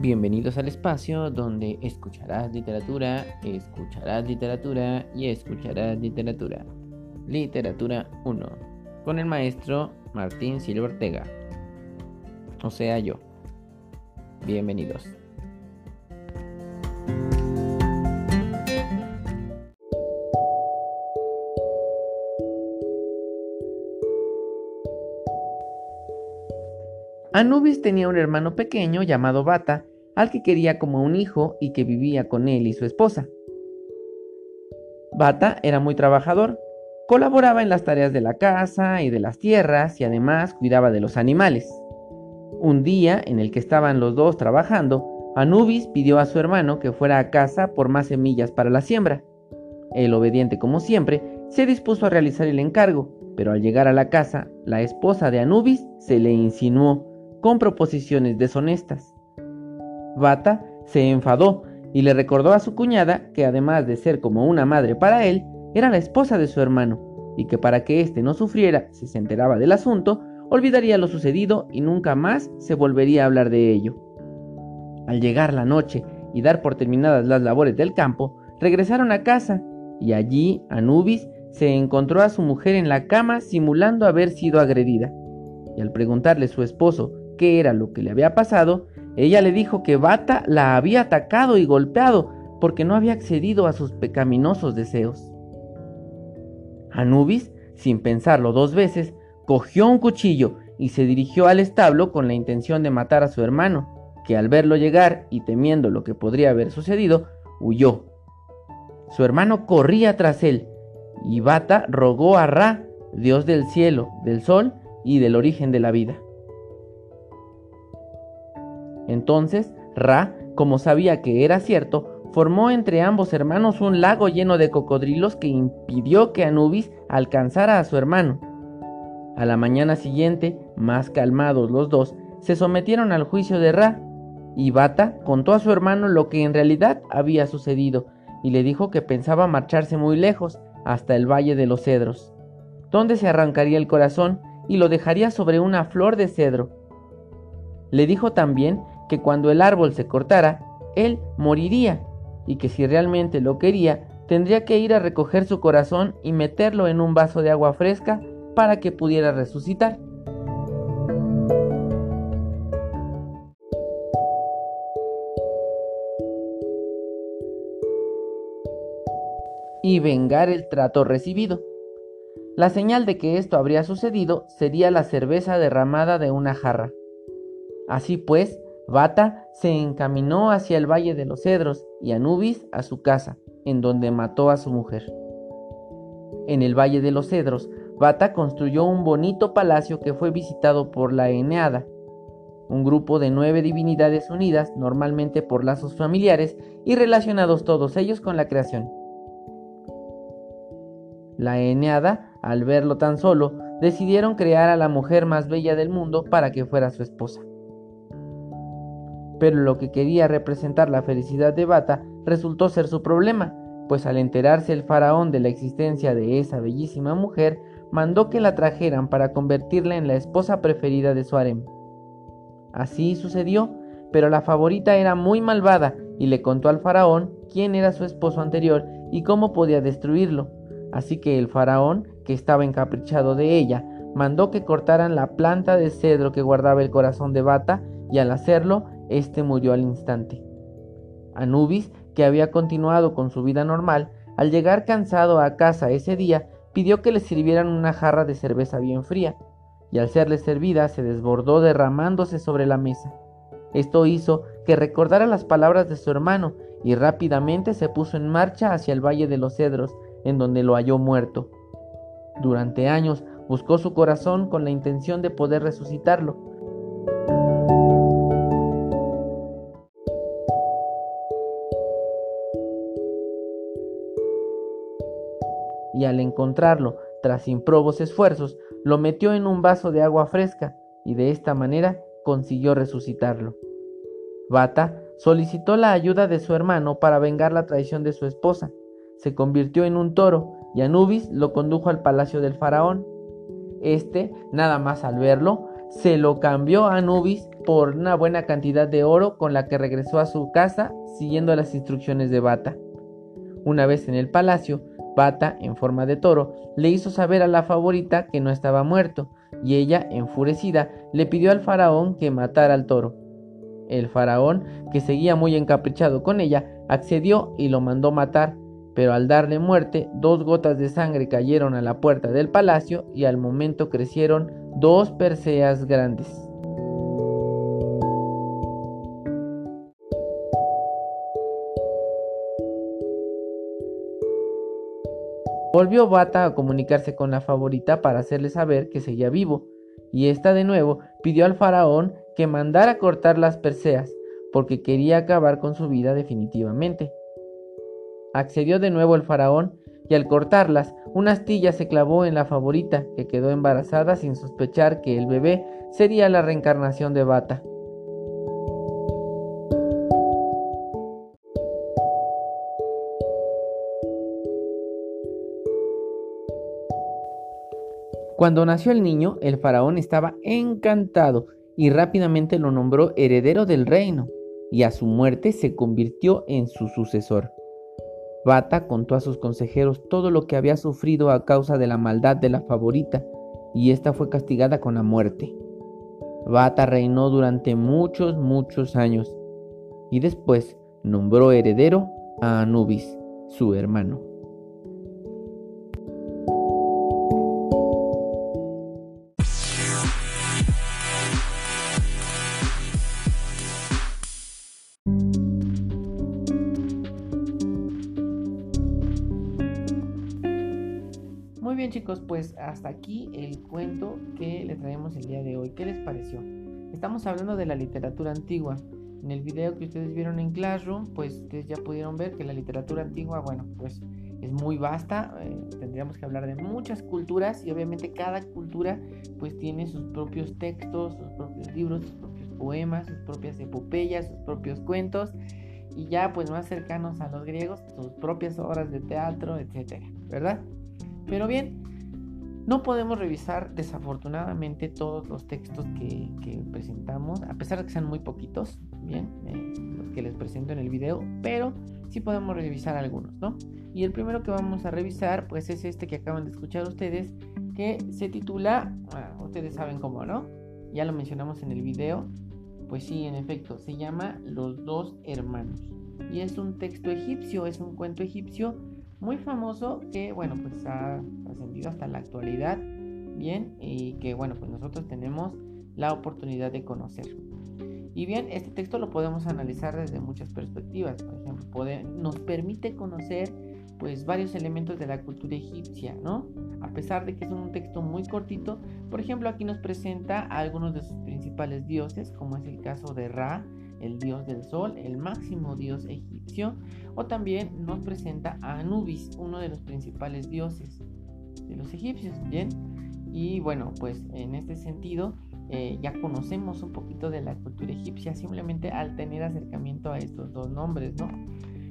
Bienvenidos al espacio donde escucharás literatura, escucharás literatura y escucharás literatura. Literatura 1. Con el maestro Martín Silva Ortega. O sea, yo. Bienvenidos. Anubis tenía un hermano pequeño llamado Bata, al que quería como un hijo y que vivía con él y su esposa. Bata era muy trabajador, colaboraba en las tareas de la casa y de las tierras y además cuidaba de los animales. Un día en el que estaban los dos trabajando, Anubis pidió a su hermano que fuera a casa por más semillas para la siembra. El obediente como siempre se dispuso a realizar el encargo, pero al llegar a la casa, la esposa de Anubis se le insinuó con proposiciones deshonestas. Bata se enfadó y le recordó a su cuñada que además de ser como una madre para él, era la esposa de su hermano, y que para que éste no sufriera si se enteraba del asunto, olvidaría lo sucedido y nunca más se volvería a hablar de ello. Al llegar la noche y dar por terminadas las labores del campo, regresaron a casa, y allí Anubis se encontró a su mujer en la cama simulando haber sido agredida. Y al preguntarle a su esposo qué era lo que le había pasado, ella le dijo que Bata la había atacado y golpeado porque no había accedido a sus pecaminosos deseos. Anubis, sin pensarlo dos veces, cogió un cuchillo y se dirigió al establo con la intención de matar a su hermano, que al verlo llegar y temiendo lo que podría haber sucedido, huyó. Su hermano corría tras él, y Bata rogó a Ra, dios del cielo, del sol y del origen de la vida. Entonces, Ra, como sabía que era cierto, formó entre ambos hermanos un lago lleno de cocodrilos que impidió que Anubis alcanzara a su hermano. A la mañana siguiente, más calmados los dos, se sometieron al juicio de Ra, y Bata contó a su hermano lo que en realidad había sucedido, y le dijo que pensaba marcharse muy lejos, hasta el Valle de los Cedros, donde se arrancaría el corazón y lo dejaría sobre una flor de cedro. Le dijo también que cuando el árbol se cortara, él moriría y que si realmente lo quería, tendría que ir a recoger su corazón y meterlo en un vaso de agua fresca para que pudiera resucitar. y vengar el trato recibido. La señal de que esto habría sucedido sería la cerveza derramada de una jarra. Así pues, Bata se encaminó hacia el Valle de los Cedros y Anubis a su casa, en donde mató a su mujer. En el Valle de los Cedros, Bata construyó un bonito palacio que fue visitado por la Eneada, un grupo de nueve divinidades unidas normalmente por lazos familiares y relacionados todos ellos con la creación. La Eneada, al verlo tan solo, decidieron crear a la mujer más bella del mundo para que fuera su esposa. Pero lo que quería representar la felicidad de Bata resultó ser su problema, pues al enterarse el faraón de la existencia de esa bellísima mujer, mandó que la trajeran para convertirla en la esposa preferida de su harem. Así sucedió, pero la favorita era muy malvada y le contó al faraón quién era su esposo anterior y cómo podía destruirlo. Así que el faraón, que estaba encaprichado de ella, mandó que cortaran la planta de cedro que guardaba el corazón de Bata y al hacerlo este murió al instante. Anubis, que había continuado con su vida normal, al llegar cansado a casa ese día, pidió que le sirvieran una jarra de cerveza bien fría, y al serle servida se desbordó derramándose sobre la mesa. Esto hizo que recordara las palabras de su hermano y rápidamente se puso en marcha hacia el Valle de los Cedros, en donde lo halló muerto. Durante años buscó su corazón con la intención de poder resucitarlo, y al encontrarlo, tras improbos esfuerzos, lo metió en un vaso de agua fresca y de esta manera consiguió resucitarlo. Bata solicitó la ayuda de su hermano para vengar la traición de su esposa. Se convirtió en un toro y Anubis lo condujo al palacio del faraón. Este, nada más al verlo, se lo cambió a Anubis por una buena cantidad de oro con la que regresó a su casa siguiendo las instrucciones de Bata. Una vez en el palacio, Bata, en forma de toro, le hizo saber a la favorita que no estaba muerto, y ella, enfurecida, le pidió al faraón que matara al toro. El faraón, que seguía muy encaprichado con ella, accedió y lo mandó matar, pero al darle muerte, dos gotas de sangre cayeron a la puerta del palacio y al momento crecieron dos perseas grandes. Volvió Bata a comunicarse con la favorita para hacerle saber que seguía vivo, y ésta de nuevo pidió al faraón que mandara cortar las perseas, porque quería acabar con su vida definitivamente. Accedió de nuevo el faraón, y al cortarlas, una astilla se clavó en la favorita, que quedó embarazada sin sospechar que el bebé sería la reencarnación de Bata. Cuando nació el niño, el faraón estaba encantado y rápidamente lo nombró heredero del reino, y a su muerte se convirtió en su sucesor. Bata contó a sus consejeros todo lo que había sufrido a causa de la maldad de la favorita, y ésta fue castigada con la muerte. Bata reinó durante muchos, muchos años, y después nombró heredero a Anubis, su hermano. Bien chicos, pues hasta aquí el cuento que le traemos el día de hoy. ¿Qué les pareció? Estamos hablando de la literatura antigua. En el video que ustedes vieron en Classroom, pues ustedes ya pudieron ver que la literatura antigua, bueno, pues es muy vasta. Eh, tendríamos que hablar de muchas culturas y obviamente cada cultura pues tiene sus propios textos, sus propios libros, sus propios poemas, sus propias epopeyas, sus propios cuentos y ya pues más cercanos a los griegos, sus propias obras de teatro, etcétera, ¿verdad? Pero bien, no podemos revisar desafortunadamente todos los textos que, presentamos, a pesar de que sean muy poquitos, bien, eh, los que les presento en el video, pero sí podemos revisar algunos, ¿no? Y el primero que vamos a revisar, pues es este que acaban de escuchar ustedes, que se titula, ah, ustedes saben cómo, ¿no? Ya lo mencionamos en el video, pues sí, en efecto, se llama Los dos hermanos. Y es un texto egipcio, es un cuento egipcio muy famoso que, bueno, pues ha ascendido hasta la actualidad, bien, y que, bueno, pues nosotros tenemos la oportunidad de conocer. Y bien, este texto lo podemos analizar desde muchas perspectivas. Por ejemplo, nos permite conocer pues varios elementos de la cultura egipcia, ¿no? A pesar de que es un texto muy cortito, por ejemplo, aquí nos presenta a algunos de sus principales dioses, como es el caso de Ra, el dios del sol, el máximo dios egipcio, o también nos presenta a Anubis, uno de los principales dioses de los egipcios, ¿bien? Y bueno, pues en este sentido eh, ya conocemos un poquito de la cultura egipcia simplemente al tener acercamiento a estos dos nombres, ¿no?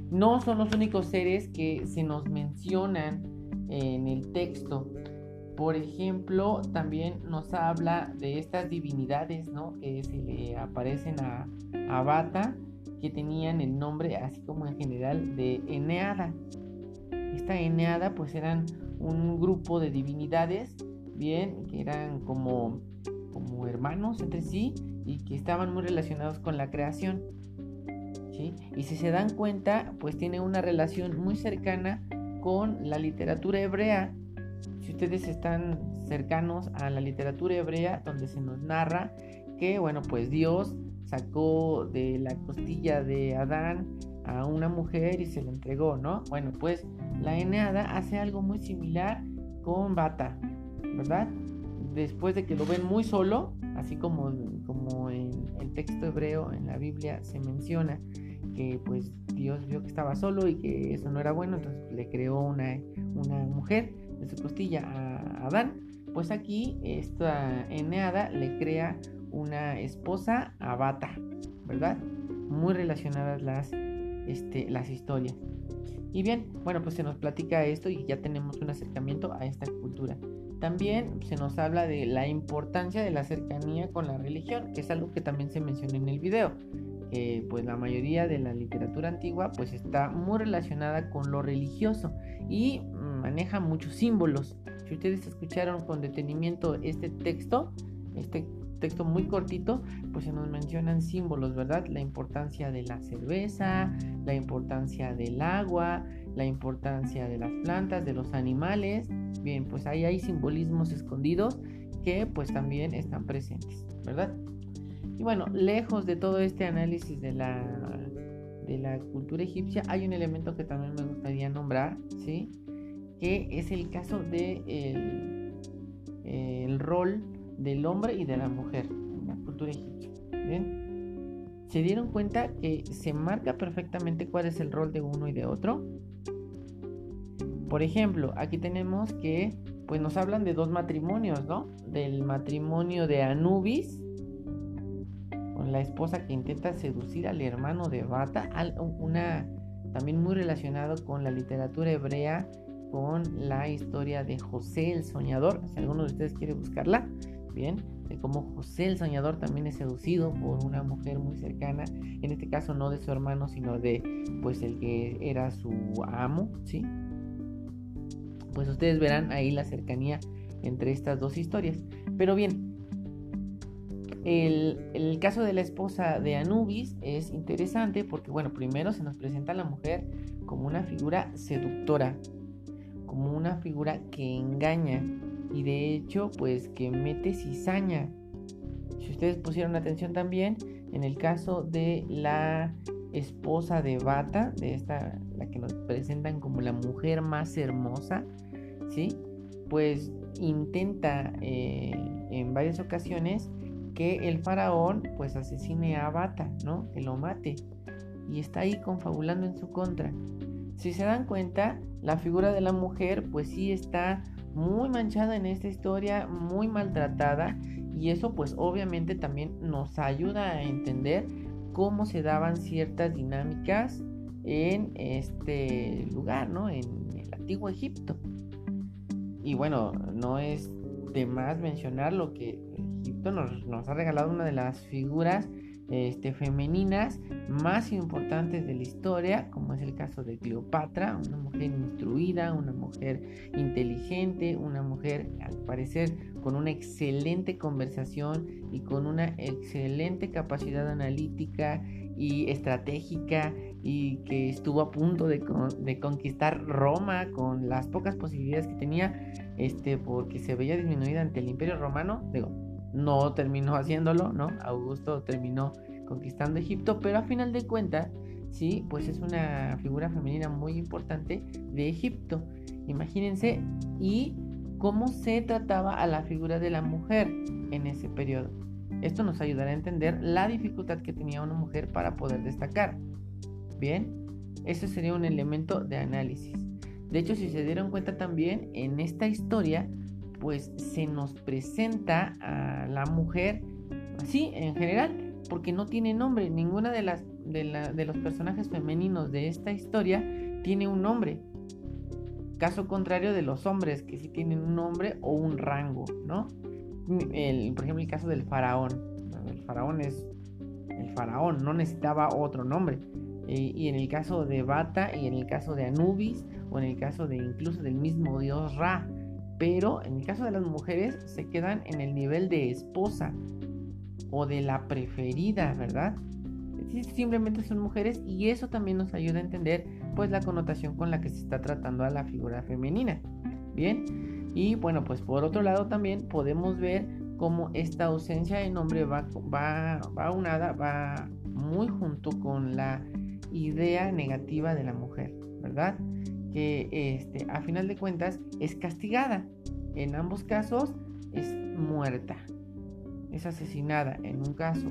No son los únicos seres que se nos mencionan en el texto. Por ejemplo, también nos habla de estas divinidades, ¿no? Que se le aparecen a, a Bata, que tenían el nombre, así como en general, de Eneada. Esta Eneada, pues eran un grupo de divinidades, bien, que eran como, como hermanos entre sí y que estaban muy relacionados con la creación. ¿sí? Y si se dan cuenta, pues tiene una relación muy cercana con la literatura hebrea si ustedes están cercanos a la literatura hebrea, donde se nos narra que, bueno, pues Dios sacó de la costilla de Adán a una mujer y se la entregó, ¿no? Bueno, pues la Eneada hace algo muy similar con Bata, ¿verdad? Después de que lo ven muy solo, así como, como en el texto hebreo en la Biblia se menciona que pues Dios vio que estaba solo y que eso no era bueno, entonces le creó una, una mujer de su costilla a Adán, pues aquí esta Eneada le crea una esposa a Bata, ¿verdad? Muy relacionadas las, este, las historias. Y bien, bueno, pues se nos platica esto y ya tenemos un acercamiento a esta cultura. También se nos habla de la importancia de la cercanía con la religión, que es algo que también se menciona en el video. Pues la mayoría de la literatura antigua pues está muy relacionada con lo religioso y maneja muchos símbolos. Si ustedes escucharon con detenimiento este texto, este texto muy cortito, pues se nos mencionan símbolos, ¿verdad? La importancia de la cerveza, la importancia del agua, la importancia de las plantas, de los animales. Bien, pues ahí hay simbolismos escondidos que pues también están presentes, ¿verdad? Y bueno, lejos de todo este análisis de la, de la cultura egipcia, hay un elemento que también me gustaría nombrar, ¿sí? Que es el caso de el, el rol del hombre y de la mujer en la cultura egipcia. ¿Se dieron cuenta que se marca perfectamente cuál es el rol de uno y de otro? Por ejemplo, aquí tenemos que pues nos hablan de dos matrimonios, ¿no? Del matrimonio de Anubis con la esposa que intenta seducir al hermano de Bata, una también muy relacionado con la literatura hebrea, con la historia de José el soñador, si alguno de ustedes quiere buscarla, bien, de cómo José el soñador también es seducido por una mujer muy cercana, en este caso no de su hermano, sino de pues el que era su amo, ¿sí? Pues ustedes verán ahí la cercanía entre estas dos historias. Pero bien, el, el, caso de la esposa de Anubis es interesante porque, bueno, primero se nos presenta a la mujer como una figura seductora, como una figura que engaña, y de hecho pues que mete cizaña. Si ustedes pusieron atención también, en el caso de la esposa de Bata, de esta, la que nos presentan como la mujer más hermosa, ¿sí? Pues intenta eh, en varias ocasiones que el faraón pues asesine a Bata, ¿no? Que lo mate. Y está ahí confabulando en su contra. Si se dan cuenta, la figura de la mujer pues sí está muy manchada en esta historia, muy maltratada y eso pues obviamente también nos ayuda a entender cómo se daban ciertas dinámicas en este lugar, ¿no? En el antiguo Egipto. Y bueno, no es de más mencionar lo que Egipto nos, nos ha regalado una de las figuras este, femeninas más importantes de la historia, como es el caso de Cleopatra, una mujer instruida, una mujer inteligente, una mujer al parecer con una excelente conversación y con una excelente capacidad analítica y estratégica y que estuvo a punto de, conquistar Roma con las pocas posibilidades que tenía, este, porque se veía disminuida ante el Imperio Romano, digo, no terminó haciéndolo, ¿no? Augusto terminó conquistando Egipto, pero a final de cuentas, sí, pues es una figura femenina muy importante de Egipto. Imagínense y cómo se trataba a la figura de la mujer en ese periodo. Esto nos ayudará a entender la dificultad que tenía una mujer para poder destacar. Bien, eso sería un elemento de análisis. De hecho, si se dieron cuenta también, en esta historia pues se nos presenta a la mujer así en general, porque no tiene nombre. Ninguna de las de, los personajes femeninos de esta historia tiene un nombre. Caso contrario de los hombres, que sí tienen un nombre o un rango, ¿no? El, por ejemplo, el caso del faraón. El faraón es el faraón, no necesitaba otro nombre. y en el caso de Bata y en el caso de Anubis, o en el caso de incluso del mismo dios Ra, pero en el caso de las mujeres se quedan en el nivel de esposa o de la preferida, ¿verdad? Simplemente son mujeres y eso también nos ayuda a entender pues la connotación con la que se está tratando a la figura femenina. Bien, y bueno, pues por otro lado también podemos ver cómo esta ausencia de nombre va, va, va unada, va muy junto con la idea negativa de la mujer, ¿verdad? Que este, a final de cuentas es castigada. En ambos casos es muerta, es asesinada. En un caso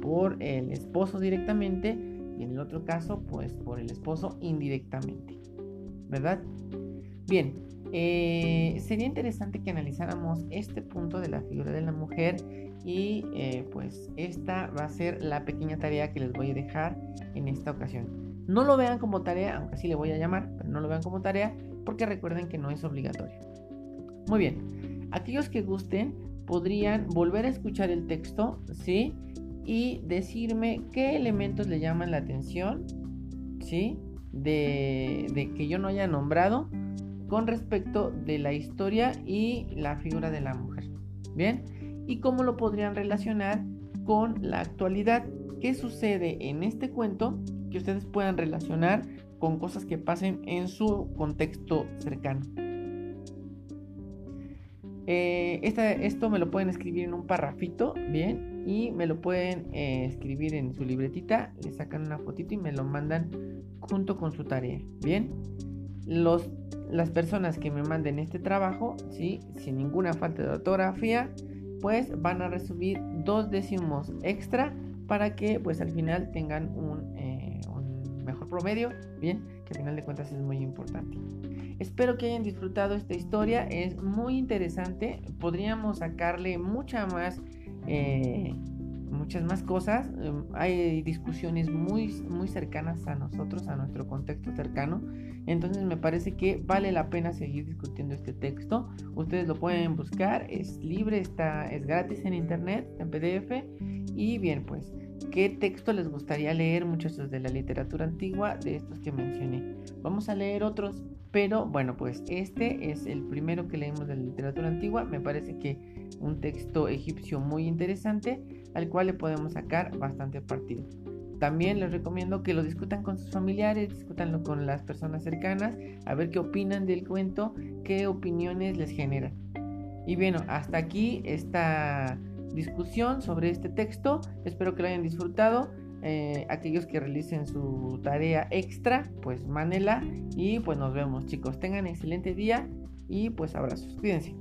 por el esposo directamente y en el otro caso pues por el esposo indirectamente. ¿Verdad? Bien, eh, sería interesante que analizáramos este punto de la figura de la mujer y eh, pues esta va a ser la pequeña tarea que les voy a dejar en esta ocasión. No lo vean como tarea, aunque así le voy a llamar, pero no lo vean como tarea porque recuerden que no es obligatorio. Muy bien, Aquellos que gusten podrían volver a escuchar el texto, ¿sí? Y decirme qué elementos le llaman la atención, ¿sí? De, de que yo no haya nombrado con respecto de la historia y la figura de la mujer. Bien, y cómo lo podrían relacionar con la actualidad. ¿Qué sucede en este cuento que ustedes puedan relacionar con cosas que pasen en su contexto cercano? Eh, esto me lo pueden escribir en un parrafito, bien, y me lo pueden eh, escribir en su libretita, le sacan una fotito y me lo mandan junto con su tarea, bien. Los, las personas que me manden este trabajo, ¿sí? sin ninguna falta de ortografía, pues van a recibir dos décimos extra para que pues al final tengan un mejor promedio, bien, que al final de cuentas es muy importante. Espero que hayan disfrutado esta historia, es muy interesante, podríamos sacarle mucha más... Eh, muchas más cosas. Em, hay discusiones muy, muy cercanas a nosotros, a nuestro contexto cercano. Entonces me parece que vale la pena seguir discutiendo este texto. Ustedes lo pueden buscar, es libre, está, es gratis en internet, en PDF. Y bien, pues, ¿qué texto les gustaría leer, muchachos de la literatura antigua, de estos que mencioné? Vamos a leer otros, pero bueno, pues este es el primero que leemos de la literatura antigua. Me parece que un texto egipcio muy interesante, al cual le podemos sacar bastante partido. También les recomiendo que lo discutan con sus familiares, discutanlo con las personas cercanas, a ver qué opinan del cuento, qué opiniones les generan. Y bueno, hasta aquí esta discusión sobre este texto. Espero que lo hayan disfrutado. Eh, aquellos que realicen su tarea extra, pues mánela y pues nos vemos chicos. Tengan excelente día y pues abrazos. Cuídense.